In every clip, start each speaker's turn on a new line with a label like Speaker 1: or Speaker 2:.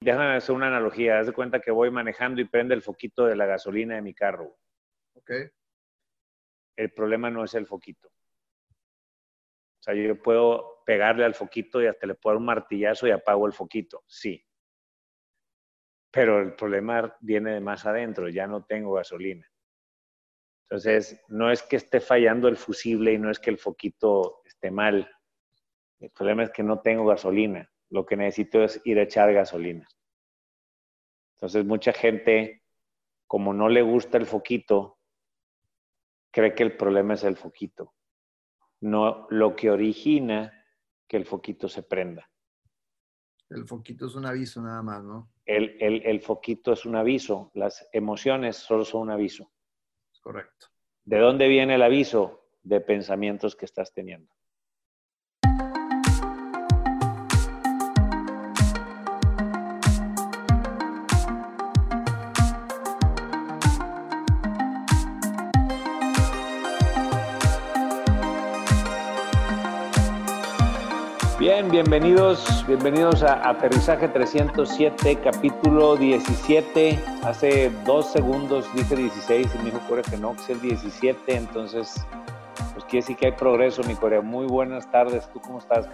Speaker 1: déjame hacer una analogía. Haz de cuenta que voy manejando y prende el foquito de la gasolina de mi carro.
Speaker 2: Ok.
Speaker 1: El problema no es el foquito. O sea, yo puedo pegarle al foquito y hasta le puedo dar un martillazo y apago el foquito. Sí. Pero el problema viene de más adentro. Ya no tengo gasolina. Entonces, no es que esté fallando el fusible y no es que el foquito esté mal. El problema es que no tengo gasolina. Lo que necesito es ir a echar gasolina. Entonces, mucha gente, como no le gusta el foquito, cree que el problema es el foquito, no lo que origina que el foquito se prenda.
Speaker 2: El foquito es un aviso nada más, ¿no?
Speaker 1: El, el, el foquito es un aviso, las emociones solo son un aviso.
Speaker 2: Correcto.
Speaker 1: ¿De dónde viene el aviso? De pensamientos que estás teniendo. Bien, bienvenidos, bienvenidos a Aterrizaje 307, capítulo 17. Hace dos segundos dije 16 y me dijo Corea que no, que es el 17, entonces, pues quiere decir que hay progreso, mi Corea. Muy buenas tardes, ¿tú cómo estás?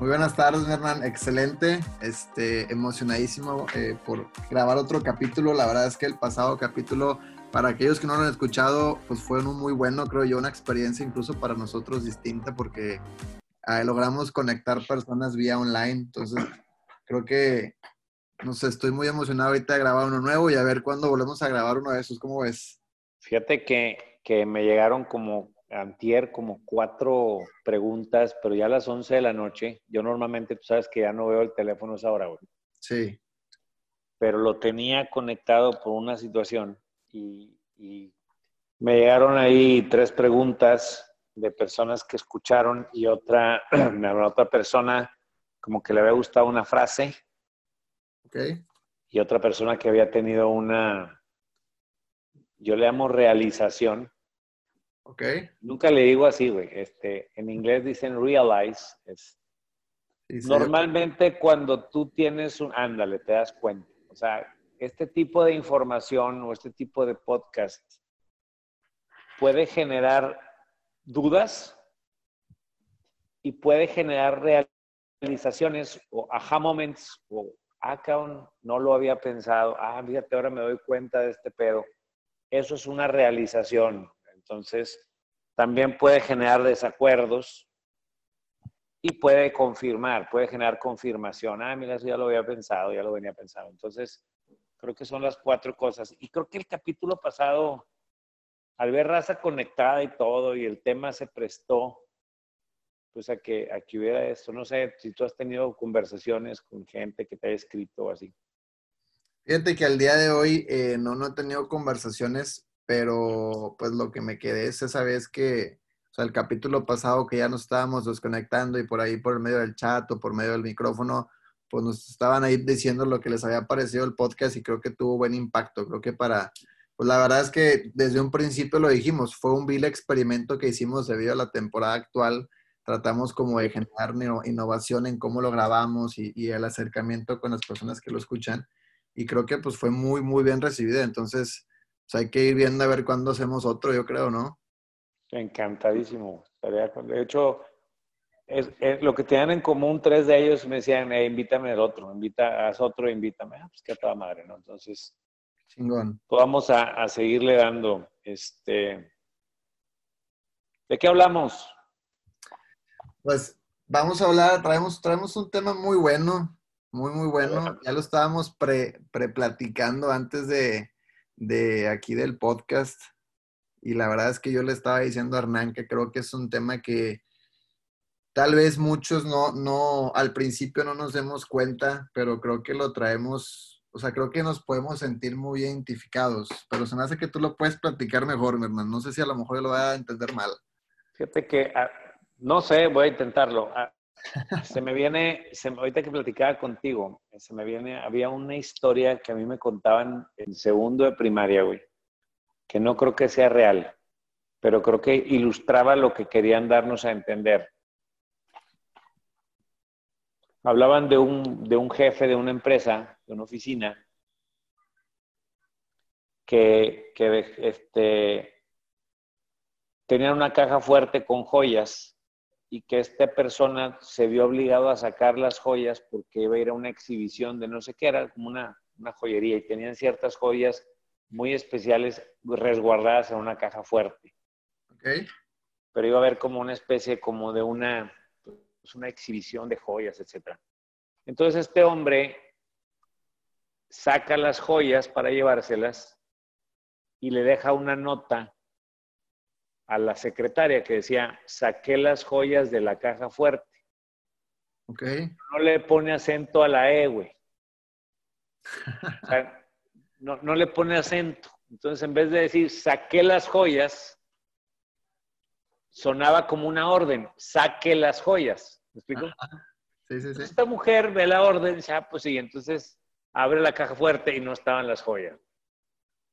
Speaker 2: Muy buenas tardes, Hernán. Excelente. Este, emocionadísimo eh, por grabar otro capítulo. La verdad es que el pasado capítulo, para aquellos que no lo han escuchado, pues fue un muy bueno, creo yo, una experiencia incluso para nosotros distinta porque logramos conectar personas vía online. Entonces, creo que, no sé, estoy muy emocionado ahorita de grabar uno nuevo y a ver cuándo volvemos a grabar uno de esos. ¿Cómo ves?
Speaker 1: Fíjate que, que me llegaron como antier como cuatro preguntas, pero ya a las 11 de la noche, yo normalmente, tú sabes que ya no veo el teléfono a esa hora, güey.
Speaker 2: Sí.
Speaker 1: Pero lo tenía conectado por una situación y, y me llegaron ahí tres preguntas de personas que escucharon y otra, otra persona como que le había gustado una frase.
Speaker 2: Okay.
Speaker 1: Y otra persona que había tenido una, yo le llamo realización.
Speaker 2: Ok.
Speaker 1: Nunca le digo así, güey. Este, en inglés dicen realize. Es, normalmente cuando tú tienes un, ándale, te das cuenta. O sea, este tipo de información o este tipo de podcast puede generar dudas y puede generar realizaciones o aha moments o acá no lo había pensado, ah, fíjate, ahora me doy cuenta de este pedo. Eso es una realización. Entonces, también puede generar desacuerdos y puede confirmar, puede generar confirmación. Ah, mira, eso ya lo había pensado, ya lo venía pensando. Entonces, creo que son las cuatro cosas. Y creo que el capítulo pasado al ver raza conectada y todo, y el tema se prestó, pues a que, a que hubiera esto. No sé si tú has tenido conversaciones con gente que te haya escrito o así.
Speaker 2: Fíjate que al día de hoy eh, no, no he tenido conversaciones, pero pues lo que me quedé es esa vez que, o sea, el capítulo pasado que ya nos estábamos desconectando y por ahí por medio del chat o por medio del micrófono, pues nos estaban ahí diciendo lo que les había parecido el podcast y creo que tuvo buen impacto. Creo que para, la verdad es que desde un principio lo dijimos, fue un vil experimento que hicimos debido a la temporada actual. Tratamos como de generar innovación en cómo lo grabamos y, el acercamiento con las personas que lo escuchan. Y creo que pues fue muy, muy bien recibido. Entonces, pues, hay que ir viendo a ver cuándo hacemos otro, yo creo, ¿no?
Speaker 1: Encantadísimo. De hecho, lo que tenían en común tres de ellos me decían, invítame al otro, invita, haz otro, invítame. Ah, pues que a toda madre, ¿no? Entonces,
Speaker 2: Chingón.
Speaker 1: Vamos a, seguirle dando. Este, ¿De qué hablamos?
Speaker 2: Pues vamos a hablar, traemos, traemos un tema muy bueno, muy, muy bueno. Ya lo estábamos pre, platicando antes de, de aquí del podcast. Y la verdad es que yo le estaba diciendo a Hernán que creo que es un tema que tal vez muchos no, no, al principio no nos demos cuenta, pero creo que lo traemos o sea, creo que nos podemos sentir muy identificados, pero se me hace que tú lo puedes platicar mejor, mi hermano. No sé si a lo mejor yo lo voy a entender mal.
Speaker 1: Fíjate que, ah, no sé, voy a intentarlo. Ah, se me viene, se, ahorita que platicaba contigo, se me viene, había una historia que a mí me contaban en segundo de primaria, güey, que no creo que sea real, pero creo que ilustraba lo que querían darnos a entender. Hablaban de un, de un jefe de una empresa, de una oficina, que, que este, tenía una caja fuerte con joyas y que esta persona se vio obligado a sacar las joyas porque iba a ir a una exhibición de no sé qué, era como una, una joyería y tenían ciertas joyas muy especiales resguardadas en una caja fuerte.
Speaker 2: Okay.
Speaker 1: Pero iba a haber como una especie como de una, pues una exhibición de joyas, etc. Entonces este hombre saca las joyas para llevárselas y le deja una nota a la secretaria que decía, saqué las joyas de la caja fuerte.
Speaker 2: Ok.
Speaker 1: No le pone acento a la E, güey. O sea, no, no, le pone acento. Entonces, en vez de decir, saqué las joyas, sonaba como una orden, saque las joyas. ¿Me explico?
Speaker 2: Sí, sí, sí.
Speaker 1: Esta mujer ve la orden, ya, pues sí, entonces abre la caja fuerte y no estaban las joyas.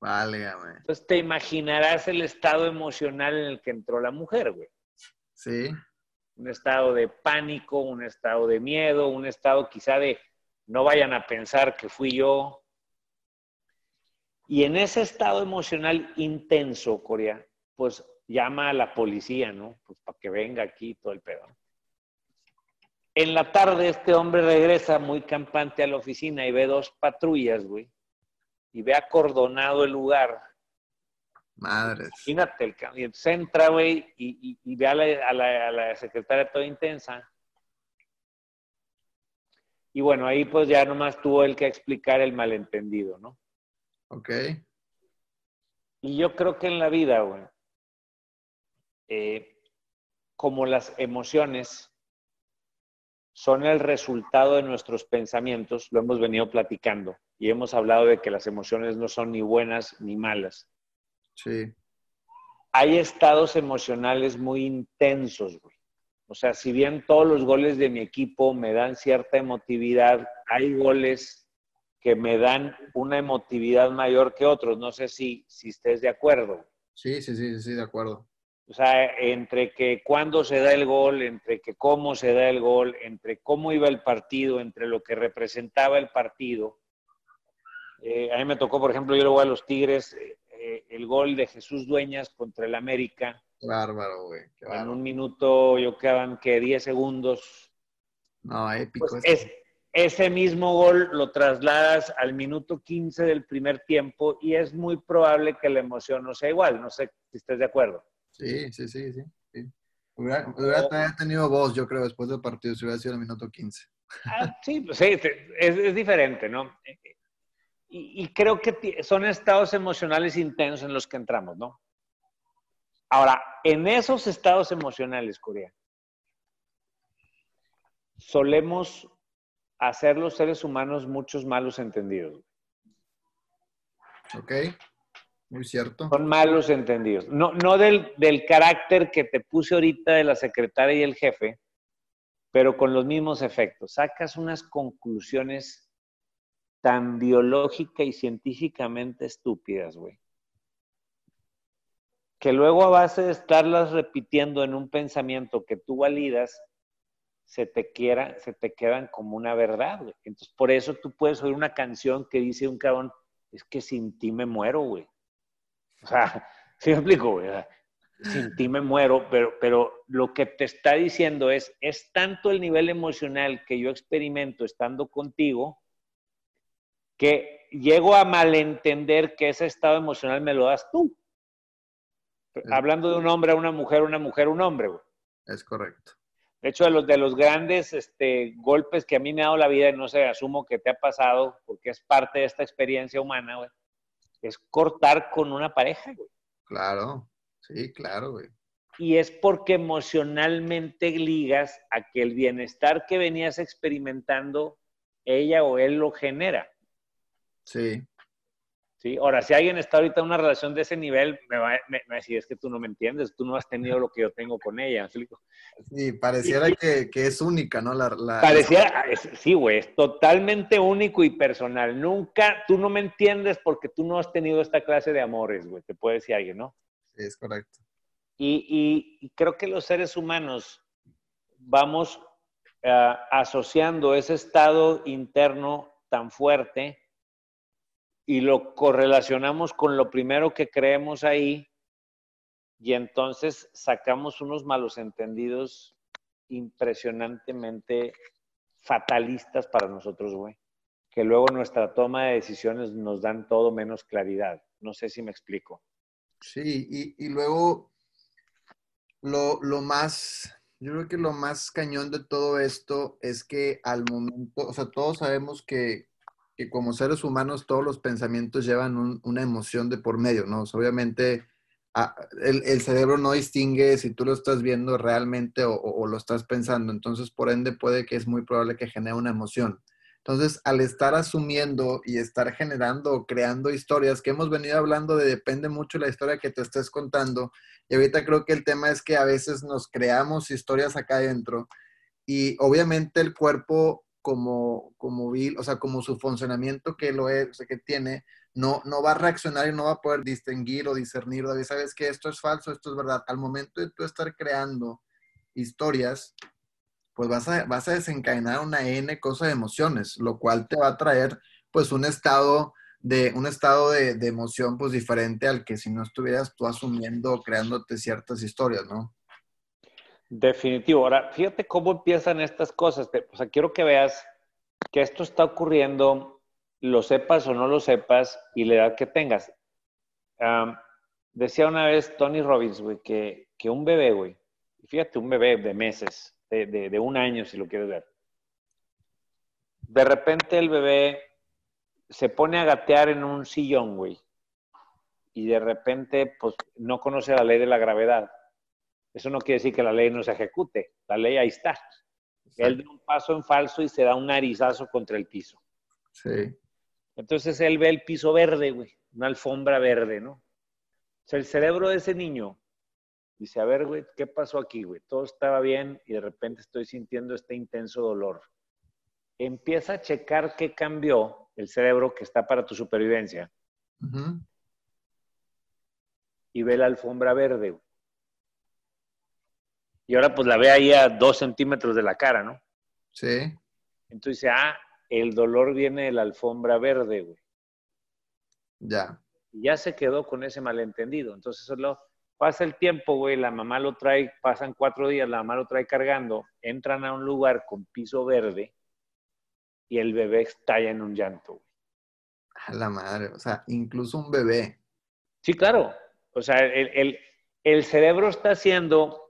Speaker 2: Vale,
Speaker 1: Entonces te imaginarás el estado emocional en el que entró la mujer, güey.
Speaker 2: Sí.
Speaker 1: Un estado de pánico, un estado de miedo, un estado quizá de no vayan a pensar que fui yo. Y en ese estado emocional intenso, Corea, pues llama a la policía, ¿no? Pues para que venga aquí todo el pedo. En la tarde este hombre regresa muy campante a la oficina y ve dos patrullas, güey, y ve acordonado el lugar.
Speaker 2: Madre.
Speaker 1: Imagínate, el y entonces entra, güey, y, ve a la, a la secretaria toda intensa. Y bueno, ahí pues ya nomás tuvo el que explicar el malentendido, ¿no?
Speaker 2: Ok.
Speaker 1: Y yo creo que en la vida, güey, eh, como las emociones son el resultado de nuestros pensamientos, lo hemos venido platicando y hemos hablado de que las emociones no son ni buenas ni malas.
Speaker 2: Sí.
Speaker 1: Hay estados emocionales muy intensos, güey. O sea, si bien todos los goles de mi equipo me dan cierta emotividad, hay goles que me dan una emotividad mayor que otros. No sé si, si estés de acuerdo.
Speaker 2: Sí, sí, sí, sí, de acuerdo.
Speaker 1: O sea, entre que cuándo se da el gol, entre que cómo se da el gol, entre cómo iba el partido, entre lo que representaba el partido. Eh, a mí me tocó, por ejemplo, yo le voy a los Tigres, eh, el gol de Jesús Dueñas contra el América.
Speaker 2: Bárbaro, güey.
Speaker 1: En un minuto, yo quedaban que 10 segundos.
Speaker 2: No, épico.
Speaker 1: Pues es, ese mismo gol lo trasladas al minuto 15 del primer tiempo y es muy probable que la emoción no sea igual. No sé si estás de acuerdo.
Speaker 2: Sí, sí, sí, sí. Hubiera, tenido voz, yo creo, después del partido, si hubiera sido el minuto 15.
Speaker 1: Ah, sí, pues sí, es, diferente, ¿no? Y, y, creo que son estados emocionales intensos en los que entramos, ¿no? Ahora, en esos estados emocionales, Corea, solemos hacer los seres humanos muchos malos entendidos.
Speaker 2: Ok.
Speaker 1: Son malos entendidos. No, no del, del carácter que te puse ahorita de la secretaria y el jefe, pero con los mismos efectos. Sacas unas conclusiones tan biológica y científicamente estúpidas, güey. Que luego a base de estarlas repitiendo en un pensamiento que tú validas, se te, quiera, se te quedan como una verdad, güey. Entonces, por eso tú puedes oír una canción que dice un cabrón, es que sin ti me muero, güey. O sea, ¿sí me explico? Güey? Sin ti me muero, pero, pero lo que te está diciendo es, es tanto el nivel emocional que yo experimento estando contigo, que llego a malentender que ese estado emocional me lo das tú. Hablando de un hombre a una mujer, una mujer a un hombre. Güey.
Speaker 2: Es correcto.
Speaker 1: De hecho, de los, de los grandes este, golpes que a mí me ha dado la vida, y no sé, asumo que te ha pasado, porque es parte de esta experiencia humana, güey, es cortar con una pareja, güey.
Speaker 2: Claro, sí, claro, güey.
Speaker 1: Y es porque emocionalmente ligas a que el bienestar que venías experimentando, ella o él lo genera.
Speaker 2: Sí.
Speaker 1: ¿Sí? Ahora, si alguien está ahorita en una relación de ese nivel, me va, a decir, es que tú no me entiendes, tú no has tenido lo que yo tengo con ella.
Speaker 2: Sí, pareciera Que, es única, ¿no? La,
Speaker 1: pareciera, sí, güey, es totalmente único y personal. Nunca, tú no me entiendes porque tú no has tenido esta clase de amores, güey, te puede decir alguien, ¿no?
Speaker 2: Sí, es correcto.
Speaker 1: Y, y creo que los seres humanos vamos eh, asociando ese estado interno tan fuerte y lo correlacionamos con lo primero que creemos ahí y entonces sacamos unos malos entendidos impresionantemente fatalistas para nosotros, güey. Que luego nuestra toma de decisiones nos dan todo menos claridad. No sé si me explico.
Speaker 2: Sí, y, luego lo, lo, más, yo creo que lo más cañón de todo esto es que al momento, o sea, todos sabemos que, como seres humanos todos los pensamientos llevan una emoción de por medio, ¿no? obviamente Ah, el, cerebro no distingue si tú lo estás viendo realmente o, lo estás pensando. Entonces, por ende, puede que es muy probable que genere una emoción. Entonces, al estar asumiendo y estar generando o creando historias que hemos venido hablando de depende mucho de la historia que te estés contando. Y ahorita creo que el tema es que a veces nos creamos historias acá adentro y obviamente el cuerpo como, como, o sea, como su funcionamiento que lo es, o sea, que tiene, no, no va a reaccionar y no va a poder distinguir o discernir, David, sabes que esto es falso, esto es verdad. Al momento de tú estar creando historias, pues vas a, vas a desencadenar una N cosa de emociones, lo cual te va a traer pues un estado de, un estado de, emoción pues diferente al que si no estuvieras tú asumiendo creándote ciertas historias, ¿no?
Speaker 1: Definitivo. Ahora, fíjate cómo empiezan estas cosas. O sea, quiero que veas que esto está ocurriendo lo sepas o no lo sepas y la edad que tengas. decía una vez Tony Robbins, güey, que, que un bebé, güey, fíjate, un bebé de meses, de, de, un año si lo quieres ver. De repente el bebé se pone a gatear en un sillón, güey, y de repente, pues, no conoce la ley de la gravedad. Eso no quiere decir que la ley no se ejecute, la ley ahí está. Él da un paso en falso y se da un narizazo contra el piso.
Speaker 2: Sí.
Speaker 1: Entonces él ve el piso verde, güey, una alfombra verde, ¿no? O sea, el cerebro de ese niño dice, a ver, güey, ¿qué pasó aquí, güey? Todo estaba bien y de repente estoy sintiendo este intenso dolor. Empieza a checar qué cambió el cerebro que está para tu supervivencia. Y ve la alfombra verde, güey. Y ahora pues la ve ahí a dos centímetros de la cara, ¿no?
Speaker 2: Sí.
Speaker 1: Entonces dice, ah, el dolor viene de la alfombra verde, güey.
Speaker 2: Ya.
Speaker 1: ya se quedó con ese malentendido. Entonces, lo, pasa el tiempo, güey, la mamá lo trae, pasan cuatro días, la mamá lo trae cargando, entran a un lugar con piso verde y el bebé estalla en un llanto, güey.
Speaker 2: A la madre, o sea, incluso un bebé.
Speaker 1: Sí, claro. O sea, el, el cerebro está haciendo...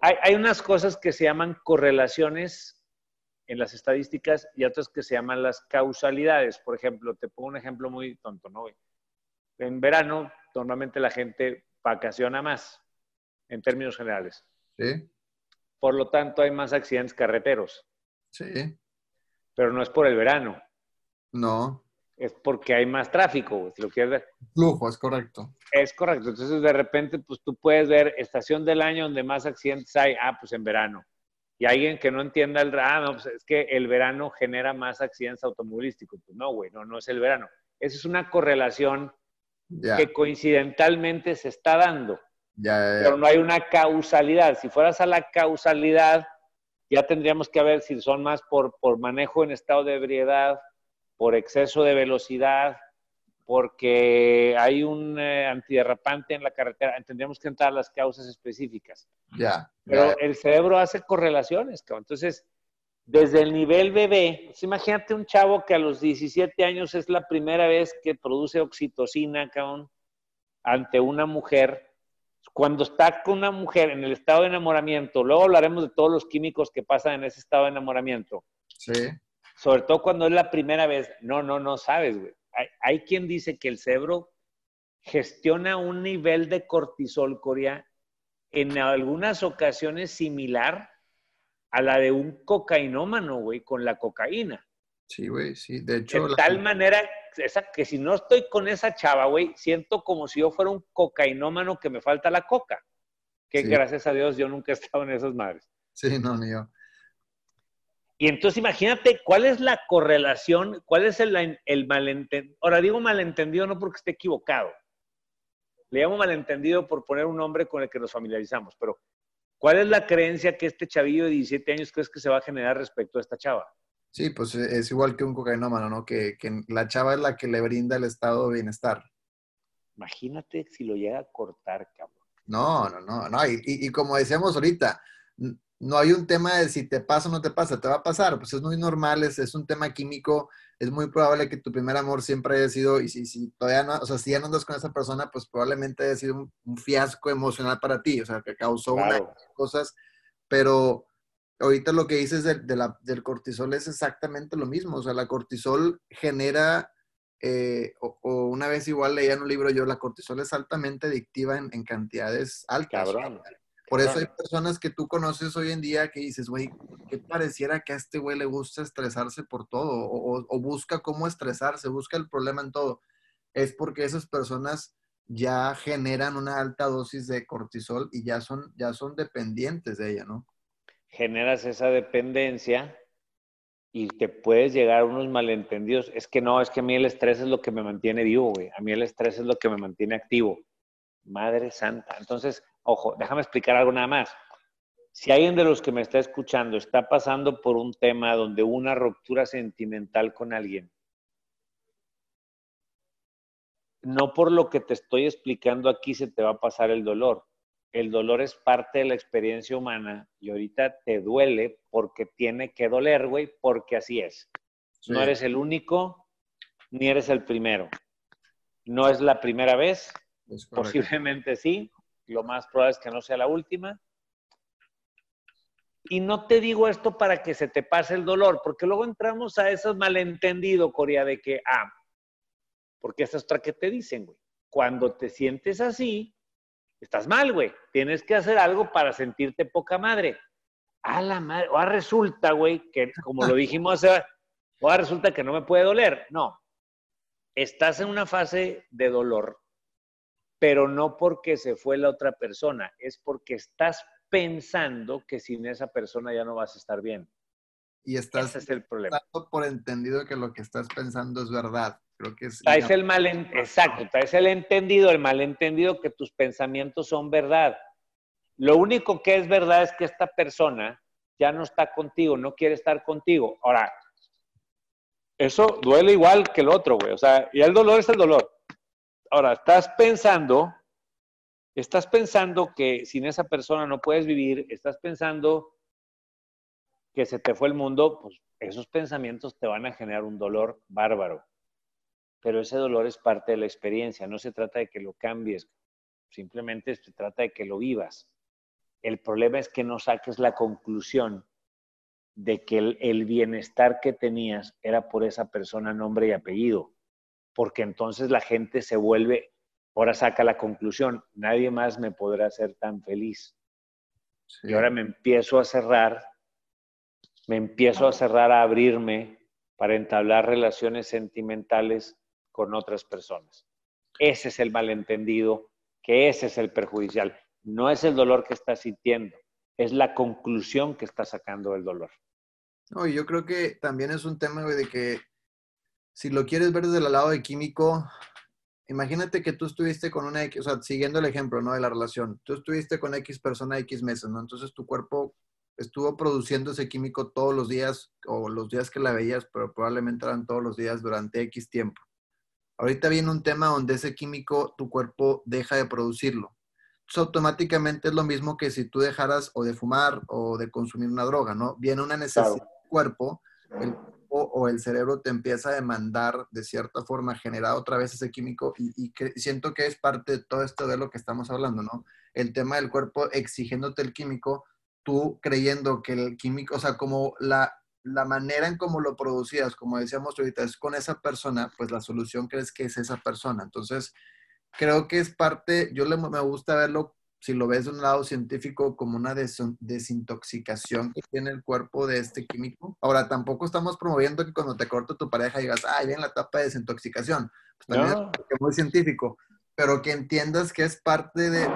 Speaker 1: Hay, hay unas cosas que se llaman correlaciones en las estadísticas y otras que se llaman las causalidades. Por ejemplo, te pongo un ejemplo muy tonto, ¿no? En verano, normalmente la gente vacaciona más, en términos generales.
Speaker 2: Sí.
Speaker 1: Por lo tanto, hay más accidentes carreteros.
Speaker 2: Sí.
Speaker 1: Pero no es por el verano.
Speaker 2: No.
Speaker 1: Es porque hay más tráfico, si lo quieres ver.
Speaker 2: Flujo, es correcto.
Speaker 1: Es correcto. Entonces, de repente, pues tú puedes ver estación del año donde más accidentes hay. Ah, pues en verano y alguien que no entienda el, ah, no, pues es que el verano genera más accidentes automovilísticos. Pues no, güey, no, no es el verano. Esa es una correlación que coincidentalmente se está dando. pero no hay una causalidad. Si fueras a la causalidad, ya tendríamos que ver si son más por, por manejo en estado de ebriedad, por exceso de velocidad, porque hay un eh, antiderrapante en la carretera, tendríamos que entrar a las causas específicas.
Speaker 2: Ya.
Speaker 1: Pero el cerebro hace correlaciones, cabrón. Entonces, desde el nivel bebé, pues imagínate un chavo que a los 17 años es la primera vez que produce oxitocina, cabrón, ante una mujer. Cuando está con una mujer en el estado de enamoramiento, luego hablaremos de todos los químicos que pasan en ese estado de enamoramiento.
Speaker 2: Sí.
Speaker 1: Sobre todo cuando es la primera vez. No, no, no sabes, güey hay, quien dice que el cerebro gestiona un nivel de cortisol, Corea, en algunas ocasiones similar a la de un cocainómano, güey, con la cocaína.
Speaker 2: Sí, güey, sí. De hecho.
Speaker 1: De tal manera esa, que si no estoy con esa chava, güey, siento como si yo fuera un cocainómano que me falta la coca. Que gracias a Dios yo nunca he estado en esas madres.
Speaker 2: Sí, no, ni yo.
Speaker 1: Y entonces imagínate cuál es la correlación, cuál es el, el malentendido. Ahora digo malentendido no porque esté equivocado. Le llamo malentendido por poner un nombre con el que nos familiarizamos, pero ¿Cuál es la creencia que este chavillo de 17 años crees que se va a generar respecto a esta chava?
Speaker 2: Sí, pues e, es igual que un cocainómano, ¿no? Que, que la chava es la que le brinda el estado de bienestar.
Speaker 1: Imagínate si lo llega a cortar, cabrón.
Speaker 2: No, no, no, no. Y, y, como decíamos ahorita, no hay un tema de si te pasa o no te pasa, te va a pasar. Pues es muy normal, es, es un tema químico. Es muy probable que tu primer amor siempre haya sido, y si, si todavía no, o sea, si ya no andas con esa persona, pues probablemente haya sido un, fiasco emocional para ti, o sea, que causó unas cosas. Pero ahorita lo que dices de, del cortisol es exactamente lo mismo. O sea, la cortisol genera eh, o, una vez igual leía en un libro yo, la cortisol es altamente adictiva en, cantidades altas. Por eso hay personas que tú conoces hoy en día que dices, güey, ¿qué pareciera que a este güey le gusta estresarse por todo? O, busca cómo estresarse, busca el problema en todo. Es porque esas personas ya generan una alta dosis de cortisol y ya son, ya son dependientes de ella, ¿no?
Speaker 1: Generas esa dependencia y te puedes llegar a unos malentendidos. Es que no, es que a mí el estrés es lo que me mantiene vivo, güey. A mí el estrés es lo que me mantiene activo. Madre santa. Entonces, ojo, déjame explicar algo nada más. Si alguien de los que me está escuchando está pasando por un tema donde una ruptura sentimental con alguien, no por lo que te estoy explicando aquí se te va a pasar el dolor el dolor es parte de la experiencia humana y ahorita te duele porque tiene que doler, güey, porque así es. No eres el único, ni eres el primero. No es la primera vez, posiblemente sí, lo más probable es que no sea la última. Y no te digo esto para que se te pase el dolor, porque luego entramos a esos malentendido, Corea, de que, ah, porque esa es otra que te dicen, güey. Cuando te sientes así, estás mal, güey. Tienes que hacer algo para sentirte poca madre. A la madre, o resulta, güey, que como lo dijimos hace, o resulta que no me puede doler. No. Estás en una fase de dolor, pero no porque se fue la otra persona, es porque estás pensando que sin esa persona ya no vas a estar bien.
Speaker 2: Y estás Ese es el problema. por entendido que lo que estás pensando es verdad. Creo que es.
Speaker 1: Traes el mal, exacto, traes el entendido, el malentendido que tus pensamientos son verdad. Lo único que es verdad es que esta persona ya no está contigo, no quiere estar contigo. Ahora, eso duele igual que el otro, güey. O sea, y el dolor es el dolor. Ahora, estás pensando, estás pensando que sin esa persona no puedes vivir, estás pensando que se te fue el mundo, pues esos pensamientos te van a generar un dolor bárbaro pero ese dolor es parte de la experiencia, no se trata de que lo cambies, simplemente se trata de que lo vivas. El problema es que no saques la conclusión de que el, bienestar que tenías era por esa persona, nombre y apellido, porque entonces la gente se vuelve, ahora saca la conclusión, nadie más me podrá hacer tan feliz. Y ahora me empiezo a cerrar, me empiezo a cerrar, a abrirme para entablar relaciones sentimentales con otras personas. Ese es el malentendido, que ese es el perjudicial. No es el dolor que estás sintiendo, es la conclusión que está sacando del dolor.
Speaker 2: No, yo creo que también es un tema de que si lo quieres ver desde el lado de químico, imagínate que tú estuviste con una X, o sea, siguiendo el ejemplo, ¿no? De la relación, tú estuviste con X persona X meses, ¿no? Entonces tu cuerpo estuvo produciendo ese químico todos los días o los días que la veías, pero probablemente eran todos los días durante X tiempo. Ahorita viene un tema donde ese químico tu cuerpo deja de producirlo. Entonces, automáticamente es lo mismo que si tú dejaras o de fumar o de consumir una droga, ¿no? Viene una necesidad del cuerpo, el o el cerebro te empieza a demandar de cierta forma generar otra vez ese químico y, siento que es parte de todo esto de lo que estamos hablando, ¿no? El tema del cuerpo exigiéndote el químico, tú creyendo que el químico, o sea, como la, la manera en cómo lo producías, como decíamos ahorita, es con esa persona, pues la solución crees que es esa persona. Entonces, creo que es parte, yo le, me gusta verlo, si lo ves de un lado científico, como una desintoxicación que tiene el cuerpo de este químico. Ahora, tampoco estamos promoviendo que cuando te corta tu pareja digas, ay, viene la etapa de desintoxicación. Pues también es muy científico, pero que entiendas que es parte de,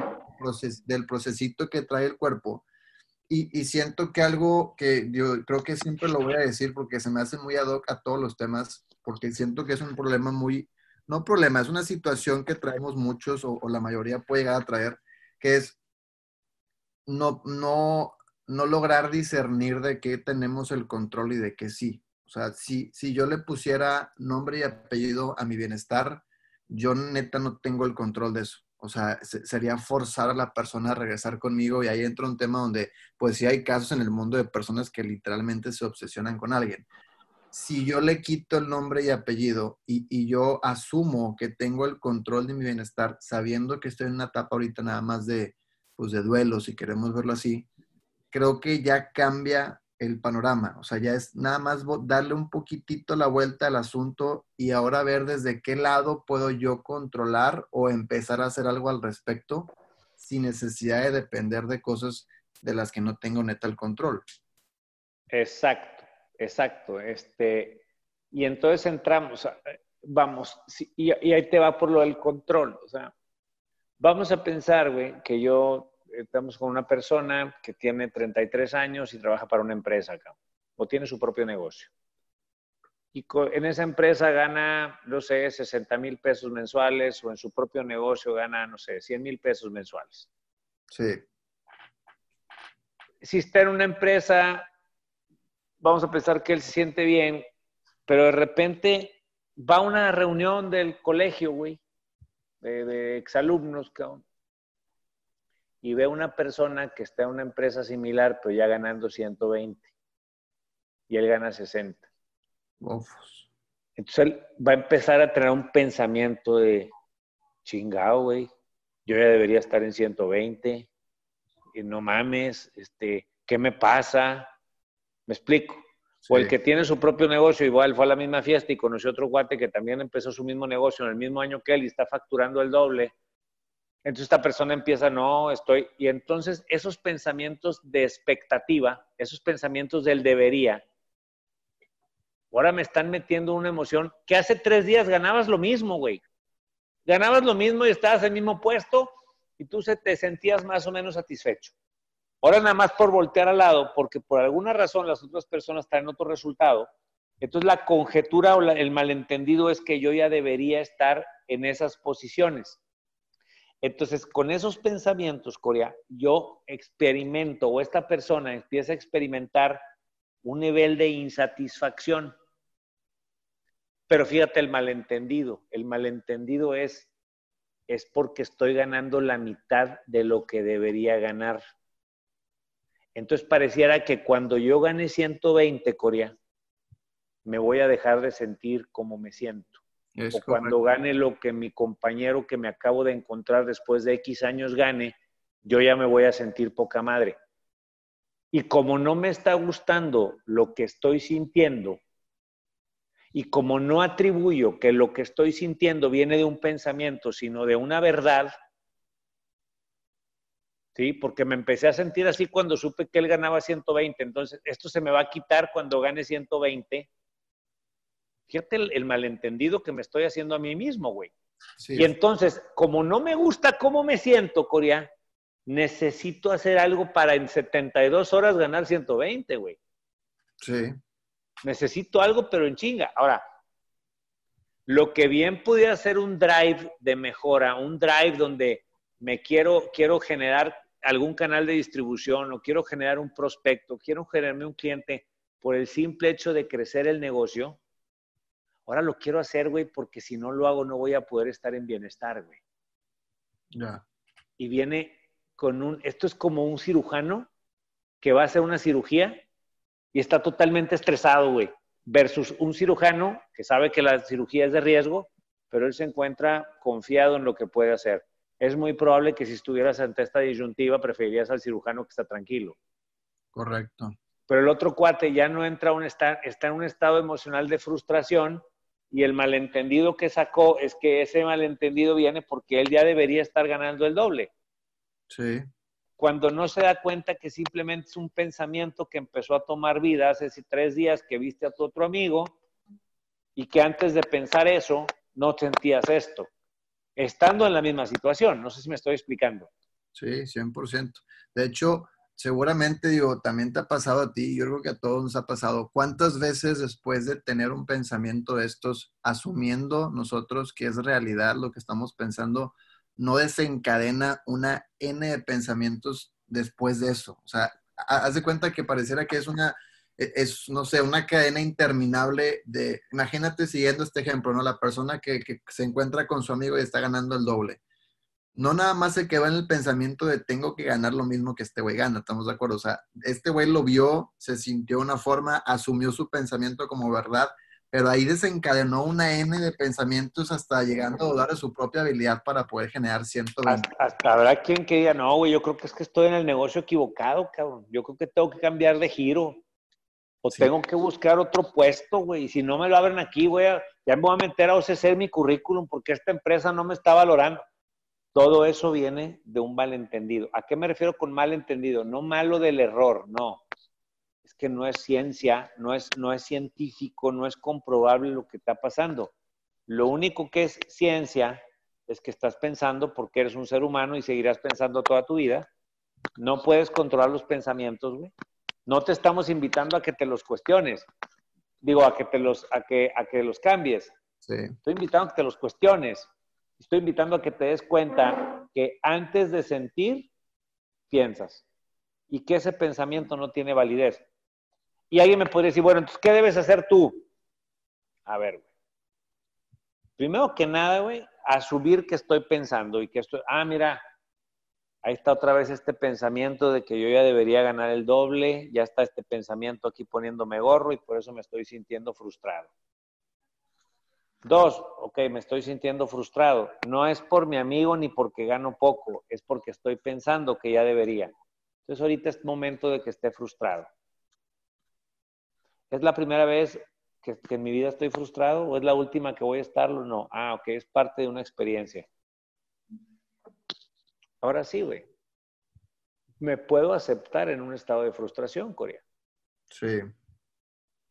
Speaker 2: del procesito que trae el cuerpo y, siento que algo que yo creo que siempre lo voy a decir porque se me hace muy ad hoc a todos los temas, porque siento que es un problema muy, no problema, es una situación que traemos muchos o, la mayoría puede llegar a traer, que es no, no, no lograr discernir de qué tenemos el control y de qué sí. O sea, si, si yo le pusiera nombre y apellido a mi bienestar, yo neta no tengo el control de eso. O sea, sería forzar a la persona a regresar conmigo y ahí entra un tema donde, pues sí hay casos en el mundo de personas que literalmente se obsesionan con alguien. Si yo le quito el nombre y apellido y, yo asumo que tengo el control de mi bienestar, sabiendo que estoy en una etapa ahorita nada más de, pues de duelo, si queremos verlo así, creo que ya cambia el panorama. O sea, ya es nada más darle un poquitito la vuelta al asunto y ahora ver desde qué lado puedo yo controlar o empezar a hacer algo al respecto sin necesidad de depender de cosas de las que no tengo neta el control.
Speaker 1: Exacto, exacto. Este, y entonces entramos, vamos, y, y ahí te va por lo del control. O sea, vamos a pensar, güey, que yo estamos con una persona que tiene 33 años y trabaja para una empresa acá, o tiene su propio negocio. Y en esa empresa gana, no sé, 60 mil pesos mensuales o en su propio negocio gana, no sé, 100 mil pesos mensuales.
Speaker 2: Sí.
Speaker 1: Si está en una empresa, vamos a pensar que él se siente bien, pero de repente va a una reunión del colegio, güey, de, de exalumnos, cabrón y ve una persona que está en una empresa similar, pero ya ganando 120 y él gana 60. Entonces él va a empezar a tener un pensamiento de chingado, güey. Yo ya debería estar en 120. Y no mames, este, ¿qué me pasa? ¿Me explico? O el que tiene su propio negocio, igual fue a la misma fiesta y conoció otro guate que también empezó su mismo negocio en el mismo año que él y está facturando el doble entonces esta persona empieza, no, estoy, y entonces esos pensamientos de expectativa, esos pensamientos del debería, ahora me están metiendo una emoción que hace tres días ganabas lo mismo, güey. Ganabas lo mismo y estabas en el mismo puesto y tú se te sentías más o menos satisfecho. Ahora nada más por voltear al lado, porque por alguna razón las otras personas traen otro resultado, entonces la conjetura o el malentendido es que yo ya debería estar en esas posiciones. Entonces, con esos pensamientos, Corea, yo experimento o esta persona empieza a experimentar un nivel de insatisfacción. Pero fíjate el malentendido. El malentendido es, es porque estoy ganando la mitad de lo que debería ganar. Entonces pareciera que cuando yo gane 120, Corea, me voy a dejar de sentir como me siento o cuando gane lo que mi compañero que me acabo de encontrar después de X años gane, yo ya me voy a sentir poca madre. Y como no me está gustando lo que estoy sintiendo, y como no atribuyo que lo que estoy sintiendo viene de un pensamiento, sino de una verdad, ¿sí? Porque me empecé a sentir así cuando supe que él ganaba 120, entonces esto se me va a quitar cuando gane 120 Fíjate el, malentendido que me estoy haciendo a mí mismo, güey. Y entonces, como no me gusta cómo me siento, Corea, necesito hacer algo para en 72 horas ganar 120, güey.
Speaker 2: Sí.
Speaker 1: Necesito algo, pero en chinga. Ahora, lo que bien pudiera ser un drive de mejora, un drive donde me quiero, quiero generar algún canal de distribución o quiero generar un prospecto, quiero generarme un cliente por el simple hecho de crecer el negocio, Ahora lo quiero hacer, güey, porque si no lo hago no voy a poder estar en bienestar, güey. Y viene con un, esto es como un cirujano que va a hacer una cirugía y está totalmente estresado, güey, versus un cirujano que sabe que la cirugía es de riesgo, pero él se encuentra confiado en lo que puede hacer. Es muy probable que si estuvieras ante esta disyuntiva preferirías al cirujano que está tranquilo.
Speaker 2: Correcto.
Speaker 1: Pero el otro cuate ya no entra un está en un estado emocional de frustración y el malentendido que sacó es que ese malentendido viene porque él ya debería estar ganando el doble.
Speaker 2: Sí.
Speaker 1: Cuando no se da cuenta que simplemente es un pensamiento que empezó a tomar vida hace tres días que viste a tu otro amigo y que antes de pensar eso no sentías esto, estando en la misma situación. No sé si me estoy explicando.
Speaker 2: Sí, 100%. De hecho, seguramente, digo, también te ha pasado a ti, yo creo que a todos nos ha pasado. ¿Cuántas veces después de tener un pensamiento de estos, asumiendo nosotros que es realidad lo que estamos pensando, no desencadena una N de pensamientos después de eso? O sea, haz de cuenta que pareciera que es una, es, no sé, una cadena interminable de, imagínate siguiendo este ejemplo, ¿no? La persona que, se encuentra con su amigo y está ganando el doble no nada más se quedó en el pensamiento de tengo que ganar lo mismo que este güey gana, ¿estamos de acuerdo? O sea, este güey lo vio, se sintió una forma, asumió su pensamiento como verdad, pero ahí desencadenó una N de pensamientos hasta llegando a dudar de su propia habilidad para poder generar 120.
Speaker 1: Hasta, hasta habrá quien que diga, no, güey, yo creo que es que estoy en el negocio equivocado, cabrón. Yo creo que tengo que cambiar de giro. O tengo que buscar otro puesto, güey. Y si no me lo abren aquí, güey, ya me voy a meter a OCC mi currículum porque esta empresa no me está valorando. Todo eso viene de un malentendido. ¿A qué me refiero con malentendido? No malo del error, no. Es que no es ciencia, no es, no es científico, no es comprobable lo que está pasando. Lo único que es ciencia es que estás pensando porque eres un ser humano y seguirás pensando toda tu vida. No puedes controlar los pensamientos, güey. No te estamos invitando a que te los cuestiones. Digo, a que te los, a que, a que los cambies. Sí. Estoy invitando a que te los cuestiones estoy invitando a que te des cuenta que antes de sentir, piensas y que ese pensamiento no tiene validez. Y alguien me podría decir, bueno, entonces, ¿qué debes hacer tú? A ver, güey. Primero que nada, güey, asumir que estoy pensando y que estoy, ah, mira, ahí está otra vez este pensamiento de que yo ya debería ganar el doble, ya está este pensamiento aquí poniéndome gorro y por eso me estoy sintiendo frustrado. Dos, ok, me estoy sintiendo frustrado. No es por mi amigo ni porque gano poco, es porque estoy pensando que ya debería. Entonces ahorita es momento de que esté frustrado. ¿Es la primera vez que, en mi vida estoy frustrado o es la última que voy a estarlo? No. Ah, ok, es parte de una experiencia. Ahora sí, güey. Me puedo aceptar en un estado de frustración, Corea.
Speaker 2: Sí.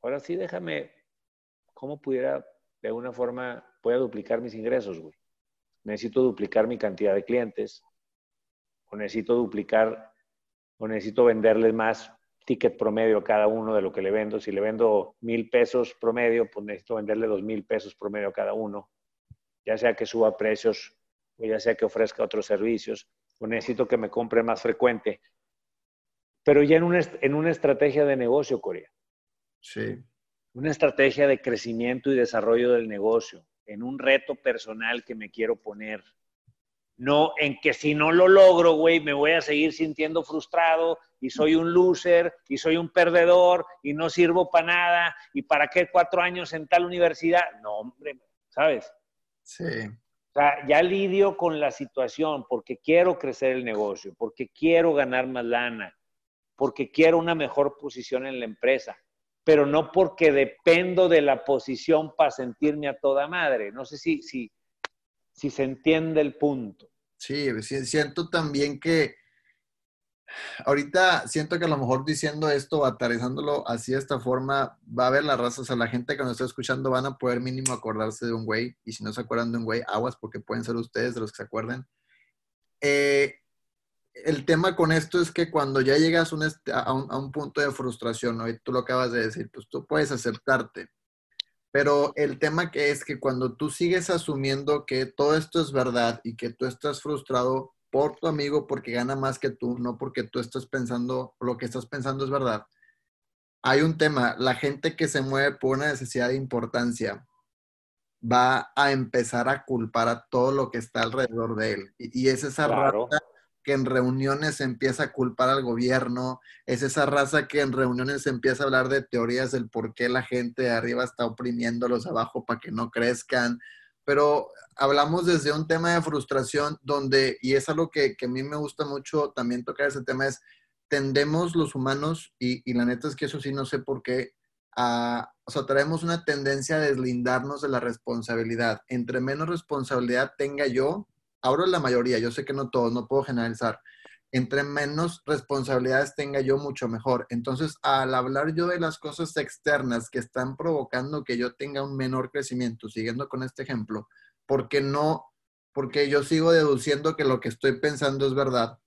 Speaker 1: Ahora sí, déjame, ¿cómo pudiera de alguna forma voy a duplicar mis ingresos, güey. Necesito duplicar mi cantidad de clientes, o necesito duplicar, o necesito venderles más ticket promedio a cada uno de lo que le vendo. Si le vendo mil pesos promedio, pues necesito venderle dos mil pesos promedio a cada uno. Ya sea que suba precios, o ya sea que ofrezca otros servicios, o necesito que me compre más frecuente. Pero ya en una, en una estrategia de negocio, Corea.
Speaker 2: Sí
Speaker 1: una estrategia de crecimiento y desarrollo del negocio, en un reto personal que me quiero poner. No en que si no lo logro, güey, me voy a seguir sintiendo frustrado y soy un loser y soy un perdedor y no sirvo para nada y para qué cuatro años en tal universidad. No, hombre, ¿sabes?
Speaker 2: Sí.
Speaker 1: Sea, ya lidio con la situación porque quiero crecer el negocio, porque quiero ganar más lana, porque quiero una mejor posición en la empresa pero no porque dependo de la posición para sentirme a toda madre. No sé si, si, si se entiende el punto.
Speaker 2: Sí, siento también que ahorita siento que a lo mejor diciendo esto, atarizándolo así de esta forma, va a haber la raza, o sea, la gente que nos está escuchando van a poder mínimo acordarse de un güey, y si no se acuerdan de un güey, aguas, porque pueden ser ustedes de los que se acuerden. Eh, el tema con esto es que cuando ya llegas a, un, punto de frustración, ¿no? y tú lo acabas de decir, pues tú puedes aceptarte. Pero el tema que es que cuando tú sigues asumiendo que todo esto es verdad y que tú estás frustrado por tu amigo porque gana más que tú, no porque tú estás pensando, lo que estás pensando es verdad. Hay un tema, la gente que se mueve por una necesidad de importancia va a empezar a culpar a todo lo que está alrededor de él. Y, es esa que en reuniones empieza a culpar al gobierno, es esa raza que en reuniones empieza a hablar de teorías del por qué la gente de arriba está oprimiendo a los abajo para que no crezcan. Pero hablamos desde un tema de frustración donde, y es algo que, a mí me gusta mucho también tocar ese tema, es tendemos los humanos, y, y la neta es que eso sí no sé por qué, a, o sea, traemos una tendencia a deslindarnos de la responsabilidad. Entre menos responsabilidad tenga yo, hablo la mayoría, yo sé que no todos, no puedo generalizar. Entre menos responsabilidades tenga yo, mucho mejor. Entonces, al hablar yo de las cosas externas que están provocando que yo tenga un menor crecimiento, siguiendo con este ejemplo, porque no, porque yo sigo deduciendo que lo que estoy pensando es verdad,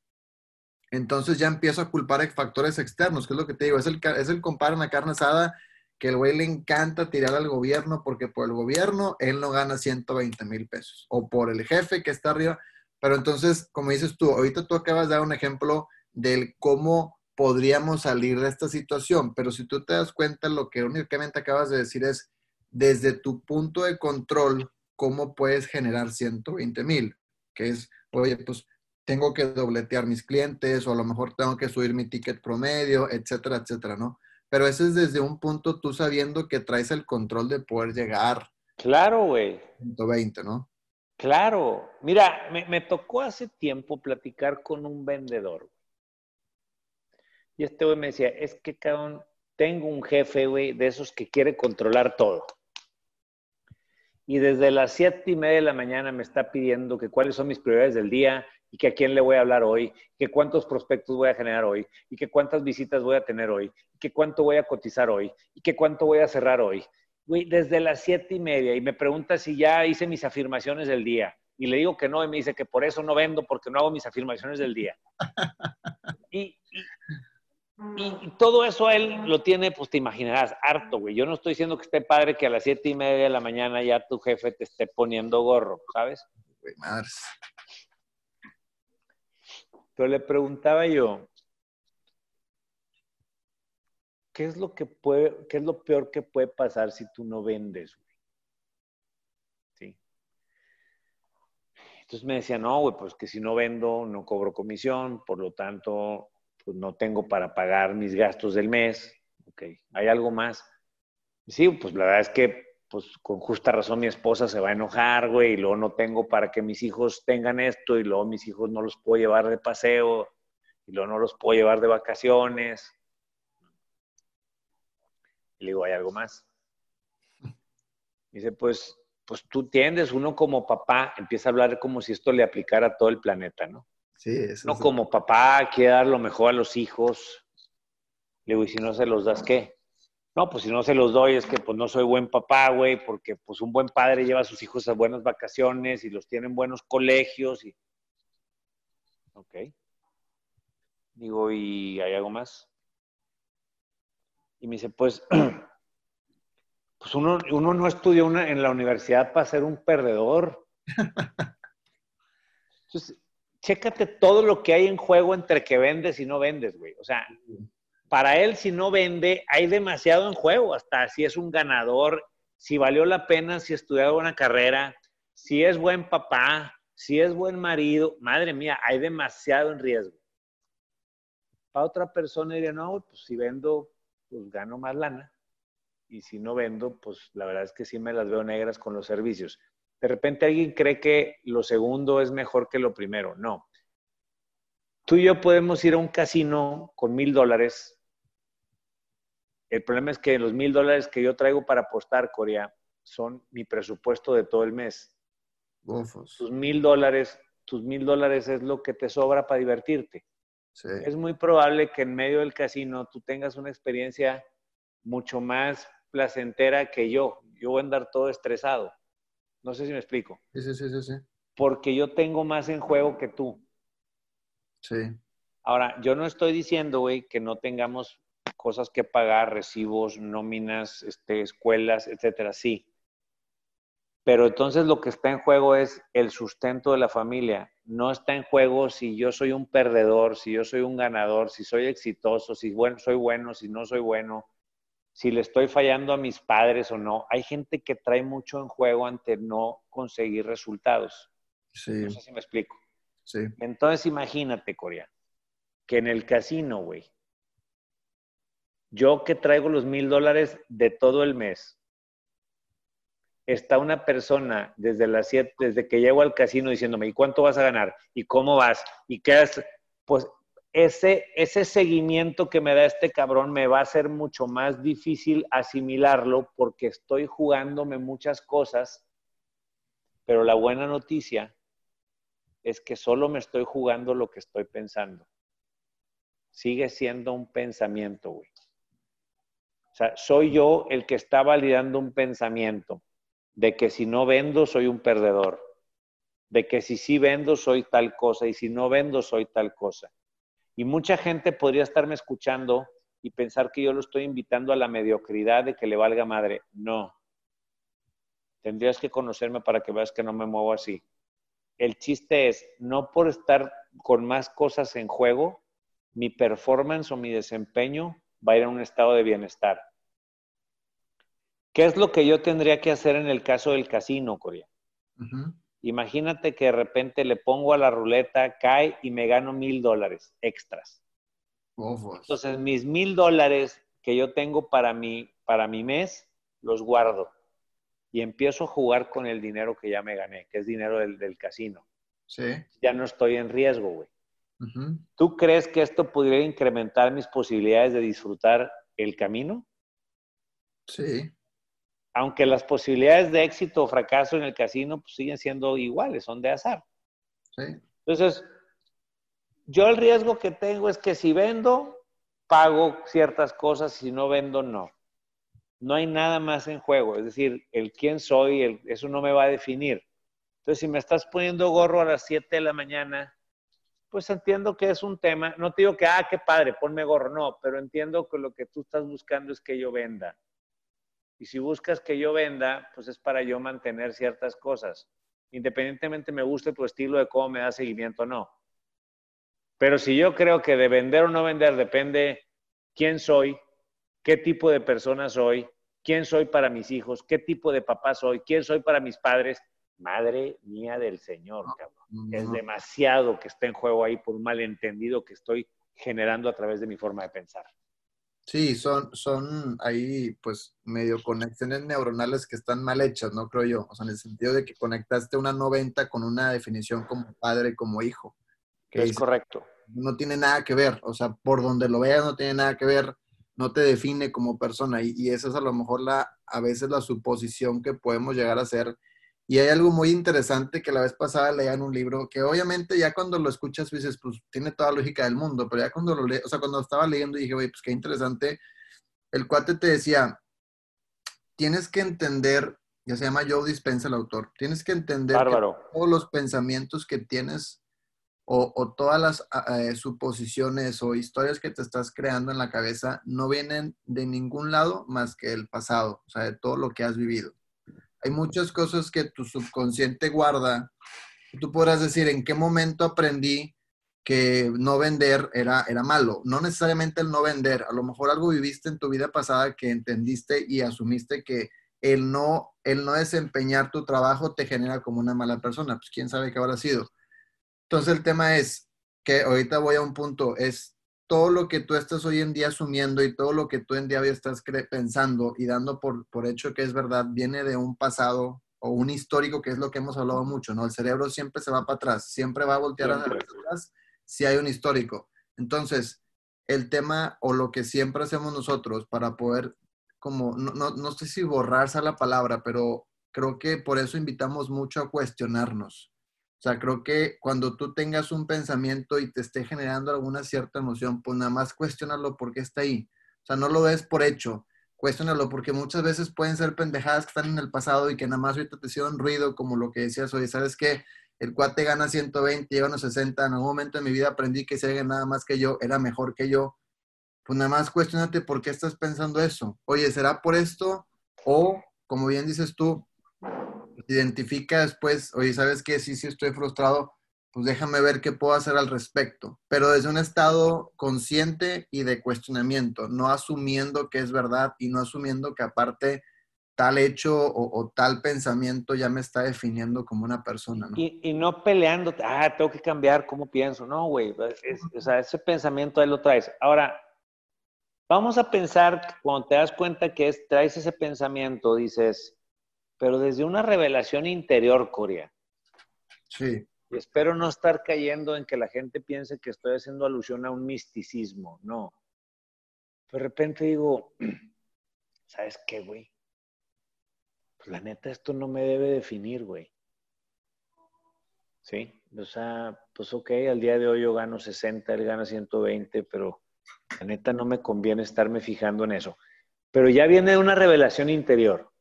Speaker 2: entonces ya empiezo a culpar factores externos, que es lo que te digo, es el, es el compar una carne asada que el güey le encanta tirar al gobierno porque por el gobierno él no gana 120 mil pesos o por el jefe que está arriba. Pero entonces, como dices tú, ahorita tú acabas de dar un ejemplo del cómo podríamos salir de esta situación. Pero si tú te das cuenta, lo que únicamente acabas de decir es, desde tu punto de control, ¿cómo puedes generar 120 mil? Que es, oye, pues tengo que dobletear mis clientes o a lo mejor tengo que subir mi ticket promedio, etcétera, etcétera, ¿no? Pero eso es desde un punto tú sabiendo que traes el control de poder llegar.
Speaker 1: Claro, güey.
Speaker 2: 120, ¿no?
Speaker 1: Claro. Mira, me, tocó hace tiempo platicar con un vendedor. Y este güey me decía, es que cabrón, tengo un jefe, güey, de esos que quiere controlar todo. Y desde las siete y media de la mañana me está pidiendo que cuáles son mis prioridades del día, y que a quién le voy a hablar hoy, que cuántos prospectos voy a generar hoy, y que cuántas visitas voy a tener hoy, y que cuánto voy a cotizar hoy, y que cuánto voy a cerrar hoy. Güey, desde las siete y media, y me pregunta si ya hice mis afirmaciones del día. Y le digo que no, y me dice que por eso no vendo, porque no hago mis afirmaciones del día. Y, y, todo eso a él lo tiene, pues te imaginarás, harto, güey. Yo no estoy diciendo que esté padre que a las siete y media de la mañana ya tu jefe te esté poniendo gorro, ¿sabes? Güey, madres. Pero le preguntaba yo, ¿qué es lo que puede, qué es lo peor que puede pasar si tú no vendes? ¿Sí? Entonces me decía, no, güey, pues que si no vendo, no cobro comisión, por lo tanto, pues no tengo para pagar mis gastos del mes. Ok, ¿hay algo más? Sí, pues la verdad es que pues con justa razón mi esposa se va a enojar, güey, y luego no tengo para que mis hijos tengan esto, y luego mis hijos no los puedo llevar de paseo, y luego no los puedo llevar de vacaciones. Le digo, ¿hay algo más? dice, pues, pues tú tiendes, uno como papá empieza a hablar como si esto le aplicara a todo el planeta, ¿no?
Speaker 2: Sí, eso
Speaker 1: No como papá quiere dar lo mejor a los hijos. Le digo, ¿y si no se los das qué? No, pues si no se los doy es que pues no soy buen papá, güey, porque pues un buen padre lleva a sus hijos a buenas vacaciones y los tiene en buenos colegios y... Ok. Digo, ¿y hay algo más? Y me dice, pues, pues uno, uno no estudió una, en la universidad para ser un perdedor. Entonces, chécate todo lo que hay en juego entre que vendes y no vendes, güey. O sea, para él si no vende, hay demasiado en juego, hasta si es un ganador, si valió la pena, si estudió una carrera, si es buen papá, si es buen marido, madre mía, hay demasiado en riesgo. Para otra persona diría, no, pues si vendo, pues gano más lana. Y si no vendo, pues la verdad es que sí me las veo negras con los servicios. De repente alguien cree que lo segundo es mejor que lo primero. No. Tú y yo podemos ir a un casino con mil dólares el problema es que los mil dólares que yo traigo para apostar, Corea, son mi presupuesto de todo el mes. Tus mil dólares, tus mil dólares es lo que te sobra para divertirte. Es muy probable que en medio del casino tú tengas una experiencia mucho más placentera que yo. Yo voy a andar todo estresado. No sé si me explico.
Speaker 2: Sí, sí, sí, sí.
Speaker 1: Porque yo tengo más en juego que tú.
Speaker 2: Sí.
Speaker 1: Ahora, yo no estoy diciendo, güey, que no tengamos cosas que pagar, recibos, nóminas, este, escuelas, etcétera, sí. Pero entonces lo que está en juego es el sustento de la familia. No está en juego si yo soy un perdedor, si yo soy un ganador, si soy exitoso, si bueno, soy bueno, si no soy bueno, si le estoy fallando a mis padres o no. Hay gente que trae mucho en juego ante no conseguir resultados.
Speaker 2: Sí.
Speaker 1: No sé si me explico.
Speaker 2: Sí.
Speaker 1: Entonces imagínate, Corea, que en el casino, güey, yo que traigo los mil dólares de todo el mes, está una persona desde las siete, desde que llego al casino diciéndome, ¿y cuánto vas a ganar? ¿Y cómo vas? ¿Y qué has? Pues ese, ese seguimiento que me da este cabrón me va a ser mucho más difícil asimilarlo porque estoy jugándome muchas cosas, pero la buena noticia es que solo me estoy jugando lo que estoy pensando. Sigue siendo un pensamiento, güey. O sea, soy yo el que está validando un pensamiento de que si no vendo soy un perdedor, de que si sí vendo soy tal cosa y si no vendo soy tal cosa. Y mucha gente podría estarme escuchando y pensar que yo lo estoy invitando a la mediocridad de que le valga madre. No. Tendrías que conocerme para que veas que no me muevo así. El chiste es, no por estar con más cosas en juego, mi performance o mi desempeño va a ir a un estado de bienestar. ¿Qué es lo que yo tendría que hacer en el caso del casino, Corea? Imagínate que de repente le pongo a la ruleta, cae y me gano mil dólares extras. Entonces, mis mil dólares que yo tengo para mi, para mi mes, los guardo y empiezo a jugar con el dinero que ya me gané, que es dinero del, del casino.
Speaker 2: Sí.
Speaker 1: Ya no estoy en riesgo, güey. ¿Tú crees que esto podría incrementar mis posibilidades de disfrutar el camino?
Speaker 2: Sí.
Speaker 1: Aunque las posibilidades de éxito o fracaso en el casino pues, siguen siendo iguales, son de azar.
Speaker 2: Sí.
Speaker 1: Entonces, yo el riesgo que tengo es que si vendo, pago ciertas cosas, si no vendo, no. No hay nada más en juego, es decir, el quién soy, eso no me va a definir. Entonces, si me estás poniendo gorro a las 7 de la mañana, pues entiendo que es un tema, no te digo que, ah, qué padre, ponme gorro, no, pero entiendo que lo que tú estás buscando es que yo venda. Y si buscas que yo venda, pues es para yo mantener ciertas cosas. Independientemente me guste tu estilo de cómo me da seguimiento o no. Pero si yo creo que de vender o no vender depende quién soy, qué tipo de persona soy, quién soy para mis hijos, qué tipo de papá soy, quién soy para mis padres, madre mía del Señor, cabrón. Es demasiado que esté en juego ahí por un malentendido que estoy generando a través de mi forma de pensar.
Speaker 2: Sí, son, son ahí pues medio conexiones neuronales que están mal hechas, ¿no? Creo yo. O sea, en el sentido de que conectaste una 90 con una definición como padre, como hijo.
Speaker 1: Que es correcto
Speaker 2: no tiene nada que ver, o sea, por donde lo veas no tiene nada que ver, no te define como persona y, esa es a lo mejor la, a veces la suposición que podemos llegar a hacer. Y hay algo muy interesante que la vez pasada leía en un libro, que obviamente ya cuando lo escuchas dices, pues tiene toda lógica del mundo, pero ya cuando lo leí, o sea, cuando estaba leyendo dije, oye, pues qué interesante, el cuate te decía, tienes que entender, ya se llama Joe Dispensa el autor, tienes que entender todos los pensamientos que tienes o, todas las eh, suposiciones o historias que te estás creando en la cabeza no vienen de ningún lado más que el pasado, o sea, de todo lo que has vivido. Hay muchas cosas que tu subconsciente guarda. Tú podrás decir en qué momento aprendí que no vender era, era malo. No necesariamente el no vender, a lo mejor algo viviste en tu vida pasada que entendiste y asumiste que el no, el no desempeñar tu trabajo te genera como una mala persona. Pues quién sabe qué habrá sido entonces el tema es que ahorita voy a un punto, es todo lo que tú estás hoy en día asumiendo y todo lo que tú en día estás pensando y dando por, por hecho que es verdad, viene de un pasado o un histórico, que es lo que hemos hablado mucho, ¿no? El cerebro siempre se va para atrás, siempre va a voltear hacia atrás si hay un histórico. Entonces, el tema o lo que siempre hacemos nosotros para poder, como, no, no, no sé si borrarse la palabra, pero creo que por eso invitamos mucho a cuestionarnos. O sea, creo que cuando tú tengas un pensamiento y te esté generando alguna cierta emoción, pues nada más cuestionalo porque está ahí. O sea, no lo ves por hecho, cuestionalo porque muchas veces pueden ser pendejadas que están en el pasado y que nada más ahorita te hicieron ruido, como lo que decías hoy, ¿sabes qué? El cuate gana 120, llega a unos 60, en algún momento de mi vida aprendí que si alguien nada más que yo era mejor que yo. Pues nada más cuestionate por qué estás pensando eso. Oye, ¿será por esto? O, como bien dices tú, identifica después, oye, ¿sabes qué? Sí, sí estoy frustrado, pues déjame ver qué puedo hacer al respecto. Pero desde un estado consciente y de cuestionamiento, no asumiendo que es verdad y no asumiendo que aparte tal hecho o, tal pensamiento ya me está definiendo como una persona, ¿no?
Speaker 1: Y, no peleando, ah, tengo que cambiar cómo pienso, no, güey, o sea, ese pensamiento ahí lo traes. Ahora, vamos a pensar, cuando te das cuenta que es, traes ese pensamiento, dices, pero desde una revelación interior, Corea.
Speaker 2: Sí.
Speaker 1: Y espero no estar cayendo en que la gente piense que estoy haciendo alusión a un misticismo, no. De repente digo, ¿sabes qué, güey? Pues la neta, esto no me debe definir, güey. ¿Sí? O sea, pues ok, al día de hoy yo gano 60, él gana 120, pero la neta no me conviene estarme fijando en eso. Pero ya viene una revelación interior.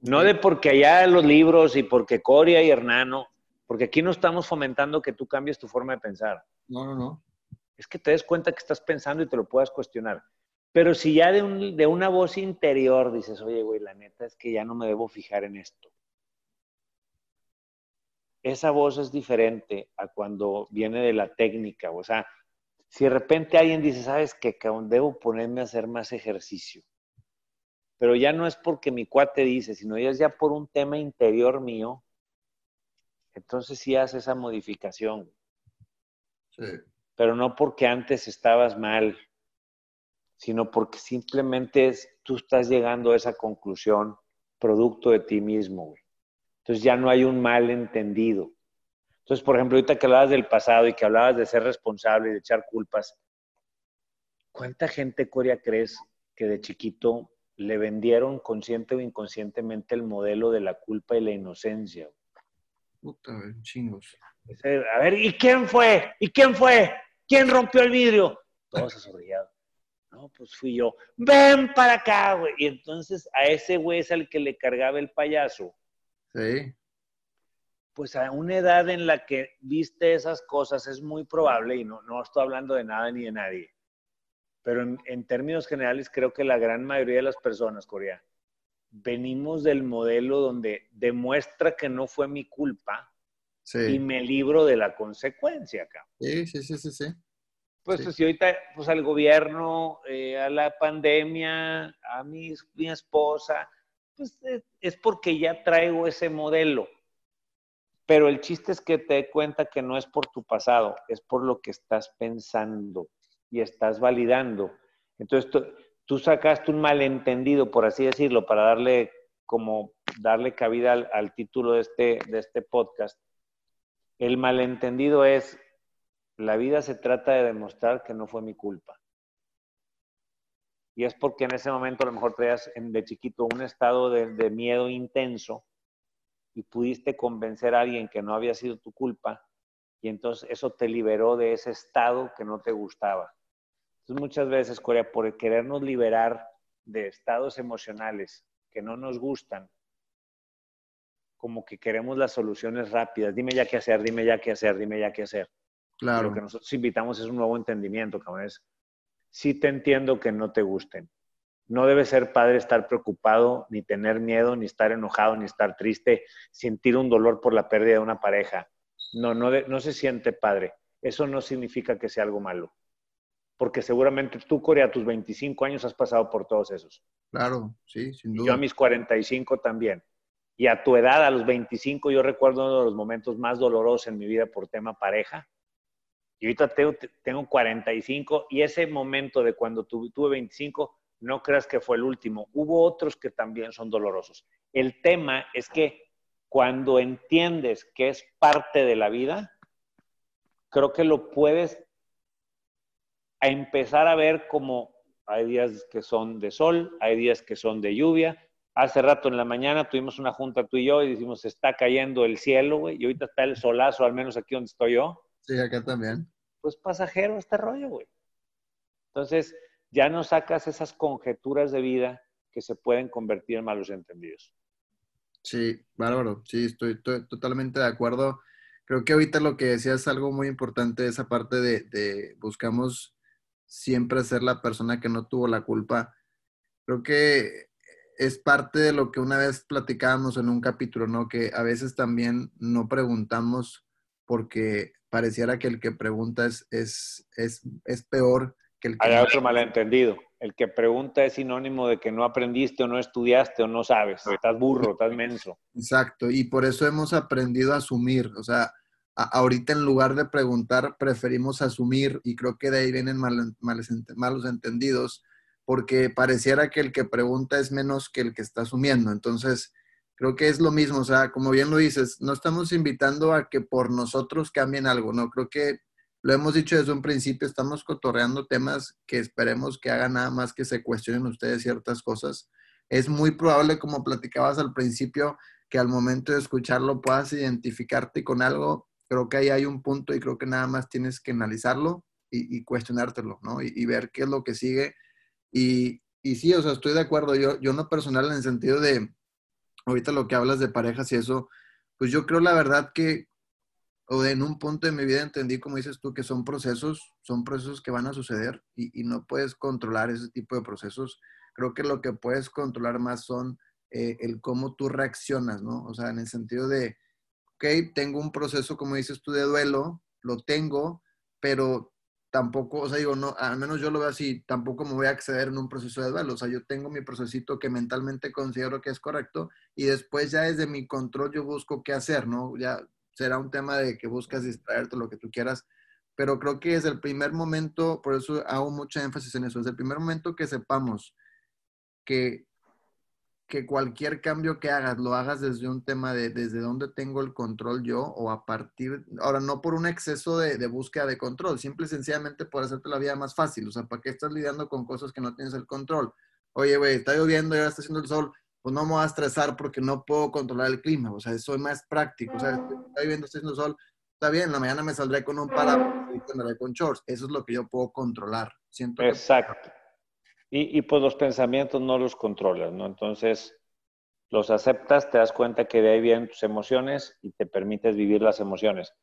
Speaker 1: No de porque allá los libros y porque Coria y Hernano, porque aquí no estamos fomentando que tú cambies tu forma de pensar.
Speaker 2: No, no, no.
Speaker 1: Es que te des cuenta que estás pensando y te lo puedas cuestionar. Pero si ya de, de una voz interior dices, oye, güey, la neta es que ya no me debo fijar en esto. Esa voz es diferente a cuando viene de la técnica. O sea, Si de repente alguien dice, sabes que debo ponerme a hacer más ejercicio, pero ya no es porque mi cuate dice, sino ya es ya por un tema interior mío, entonces sí hace esa modificación. Sí. Pero no porque antes estabas mal, sino porque simplemente es, tú estás llegando a esa conclusión producto de ti mismo, güey. Entonces ya no hay un mal entendido. Entonces, por ejemplo, ahorita que hablabas del pasado y que hablabas de ser responsable y de echar culpas, ¿cuánta gente, Coria, crees que de chiquito le vendieron consciente o inconscientemente el modelo de la culpa y la inocencia?
Speaker 2: Puta, chingos.
Speaker 1: A ver, ¿y quién fue? ¿Y quién fue? ¿Quién rompió el vidrio? Todos asorrillados. No, pues fui yo. Ven para acá, güey. Y entonces a ese güey es al que le cargaba el payaso.
Speaker 2: Sí.
Speaker 1: Pues a una edad en la que viste esas cosas es muy probable, y no, no estoy hablando de nada ni de nadie, pero en, en términos generales creo que la gran mayoría de las personas, Corea, venimos del modelo donde demuestra que no fue mi culpa y me libro de la consecuencia acá.
Speaker 2: Sí, sí, sí, sí, sí.
Speaker 1: Pues si ahorita, pues al gobierno, eh, a la pandemia, a mi, mi esposa, pues eh, es porque ya traigo ese modelo. Pero el chiste es que te dé cuenta que no es por tu pasado, es por lo que estás pensando y estás validando. Entonces tú, sacaste un malentendido, por así decirlo, para darle como darle cabida al, al título de este, de este podcast. El malentendido es la vida se trata de demostrar que no fue mi culpa. Y es porque en ese momento a lo mejor traías de chiquito un estado de, miedo intenso y pudiste convencer a alguien que no había sido tu culpa y entonces eso te liberó de ese estado que no te gustaba. Entonces muchas veces, Corea, por querernos liberar de estados emocionales que no nos gustan, como que queremos las soluciones rápidas. Dime ya qué hacer, dime ya qué hacer, dime ya qué hacer.
Speaker 2: Claro.
Speaker 1: Lo que nosotros invitamos es un nuevo entendimiento, cabrón. Sí te entiendo que no te gusten. No debe ser padre estar preocupado, ni tener miedo, ni estar enojado, ni estar triste, sentir un dolor por la pérdida de una pareja. No, no, no se siente padre. Eso no significa que sea algo malo. Porque seguramente tú, Corea, a tus 25 años has pasado por todos esos.
Speaker 2: Claro, sí, sin duda.
Speaker 1: yo a mis 45 también. Y a tu edad, a los 25, yo recuerdo uno de los momentos más dolorosos en mi vida por tema pareja, y ahorita tengo, tengo 45 y ese momento de cuando tuve, tuve 25, no creas que fue el último. Hubo otros que también son dolorosos. El tema es que cuando entiendes que es parte de la vida, creo que lo puedes empezar a ver como hay días que son de sol, hay días que son de lluvia. Hace rato en la mañana tuvimos una junta tú y yo y decimos, está cayendo el cielo, güey, y ahorita está el solazo, al menos aquí donde estoy yo.
Speaker 2: Sí, acá también.
Speaker 1: Pues pasajero este rollo, güey. Entonces, ya no sacas esas conjeturas de vida que se pueden convertir en malos entendidos.
Speaker 2: Sí, bárbaro. Sí, estoy, totalmente de acuerdo. Creo que ahorita lo que decías es algo muy importante, esa parte de, de buscamos siempre ser la persona que no tuvo la culpa. Creo que es parte de lo que una vez platicábamos en un capítulo, ¿no? Que a veces también no preguntamos porque pareciera que el que pregunta es, es, es, es peor que el que...
Speaker 1: Hay otro malentendido. El que pregunta es sinónimo de que no aprendiste o no estudiaste o no sabes. Estás burro, estás menso.
Speaker 2: Exacto. Y por eso hemos aprendido a asumir. O sea, ahorita en lugar de preguntar, preferimos asumir y creo que de ahí vienen malos entendidos porque pareciera que el que pregunta es menos que el que está asumiendo. Entonces, creo que es lo mismo, o sea, como bien lo dices, no estamos invitando a que por nosotros cambien algo, no, creo que lo hemos dicho desde un principio, estamos cotorreando temas que esperemos que hagan nada más que se cuestionen ustedes ciertas cosas. Es muy probable, como platicabas al principio, que al momento de escucharlo puedas identificarte con algo. Creo que ahí hay un punto y creo que nada más tienes que analizarlo y, cuestionártelo, ¿no? Y, ver qué es lo que sigue. Y, y sí, o sea, estoy de acuerdo. Yo, yo no personal en el sentido de, ahorita lo que hablas de parejas y eso, pues yo creo la verdad que, o en un punto de mi vida entendí, como dices tú, que son procesos, son procesos que van a suceder y, no puedes controlar ese tipo de procesos. Creo que lo que puedes controlar más son eh, el cómo tú reaccionas, ¿no? O sea, en el sentido de, ok, tengo un proceso, como dices tú, de duelo, lo tengo, pero tampoco, o sea, digo, no, al menos yo lo veo así, tampoco me voy a acceder en un proceso de duelo. O sea, yo tengo mi procesito que mentalmente considero que es correcto y después ya desde mi control yo busco qué hacer, ¿no? Ya será un tema de que buscas distraerte, lo que tú quieras, pero creo que es el primer momento, por eso hago mucha énfasis en eso, es el primer momento que sepamos que que cualquier cambio que hagas lo hagas desde un tema de desde dónde tengo el control yo o a partir, ahora no por un exceso de, búsqueda de control, simple y sencillamente por hacerte la vida más fácil, o sea, ¿para qué estás lidiando con cosas que no tienes el control? Oye, güey, está lloviendo y ahora está haciendo el sol, pues no me voy a estresar porque no puedo controlar el clima, o sea, soy más práctico, o sea, está lloviendo, está haciendo el sol, está bien, en la mañana me saldré con un paraguas y tendré con shorts, eso es lo que yo puedo controlar. Siento
Speaker 1: Exacto. Y, y pues los pensamientos no los controlas, ¿no? Entonces, los aceptas, te das cuenta que de ahí vienen tus emociones y te permites vivir las emociones.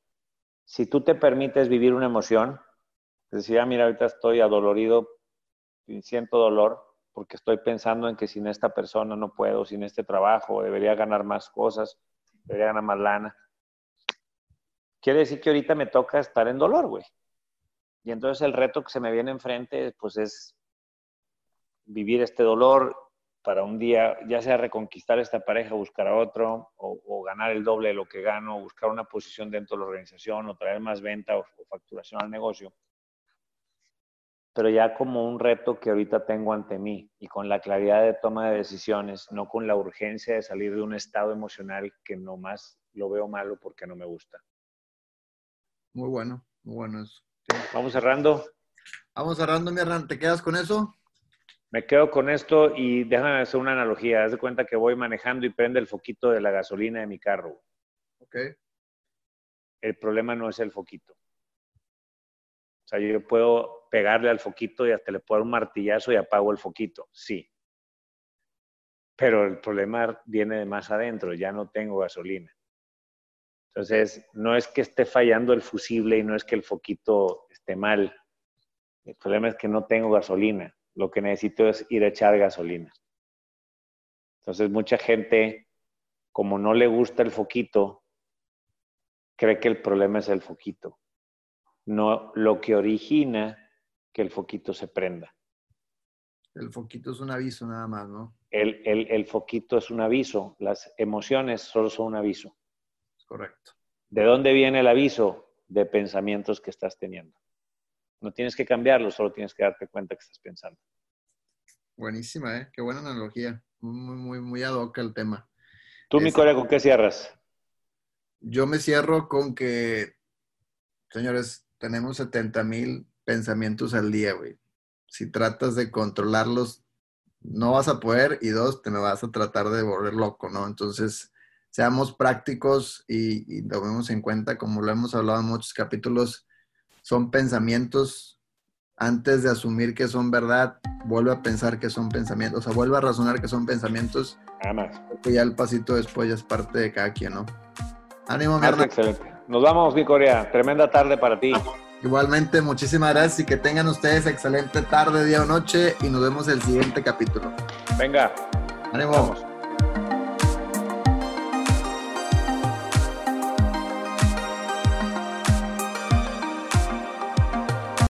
Speaker 1: Si tú te permites vivir una emoción, decía, ah, mira, ahorita estoy adolorido, siento dolor porque estoy pensando en que sin esta persona no puedo, sin este trabajo, debería ganar más cosas, debería ganar más lana. Quiere decir que ahorita me toca estar en dolor, güey. Y entonces el reto que se me viene enfrente, pues es vivir este dolor para un día, ya sea reconquistar esta pareja, buscar a otro, o, ganar el doble de lo que gano, o buscar una posición dentro de la organización, o traer más venta o, facturación al negocio. Pero ya como un reto que ahorita tengo ante mí y con la claridad de toma de decisiones, no con la urgencia de salir de un estado emocional que nomás lo veo malo porque no me gusta.
Speaker 2: Muy bueno, muy bueno eso.
Speaker 1: Vamos cerrando.
Speaker 2: Vamos cerrando, mi hermano. ¿Te quedas con eso?
Speaker 1: Me quedo con esto y déjame hacer una analogía. Haz de cuenta que voy manejando y prende el foquito de la gasolina de mi carro.
Speaker 2: Ok.
Speaker 1: El problema no es el foquito. O sea, yo puedo pegarle al foquito y hasta le puedo dar un martillazo y apago el foquito. Sí. Pero el problema viene de más adentro. Ya no tengo gasolina. Entonces, no es que esté fallando el fusible y no es que el foquito esté mal. El problema es que no tengo gasolina lo que necesito es ir a echar gasolina. Entonces mucha gente, como no le gusta el foquito, cree que el problema es el foquito, no lo que origina que el foquito se prenda.
Speaker 2: El foquito es un aviso nada más, ¿no?
Speaker 1: El, el foquito es un aviso, las emociones solo son un aviso.
Speaker 2: Correcto.
Speaker 1: ¿De dónde viene el aviso? De pensamientos que estás teniendo. No tienes que cambiarlo, solo tienes que darte cuenta que estás pensando.
Speaker 2: Buenísima, ¿eh? Qué buena analogía. Muy, muy, muy ad hoc el tema.
Speaker 1: ¿Tú, mi Corea, con qué cierras?
Speaker 2: Yo me cierro con que, señores, tenemos 70 mil pensamientos al día, güey. Si tratas de controlarlos, no vas a poder y dos, te me vas a tratar de volver loco, ¿no? Entonces, seamos prácticos y, y tomemos en cuenta, como lo hemos hablado en muchos capítulos, son pensamientos, antes de asumir que son verdad, vuelve a pensar que son pensamientos, o sea, vuelve a razonar que son pensamientos.
Speaker 1: Nada más.
Speaker 2: Porque ya el pasito después ya es parte de cada quien, ¿no?
Speaker 1: Ánimo, mi Excelente. Nos vamos, mi Corea. Tremenda tarde para ti.
Speaker 2: Igualmente, muchísimas gracias y que tengan ustedes excelente tarde, día o noche y nos vemos el siguiente capítulo.
Speaker 1: Venga.
Speaker 2: Ánimo.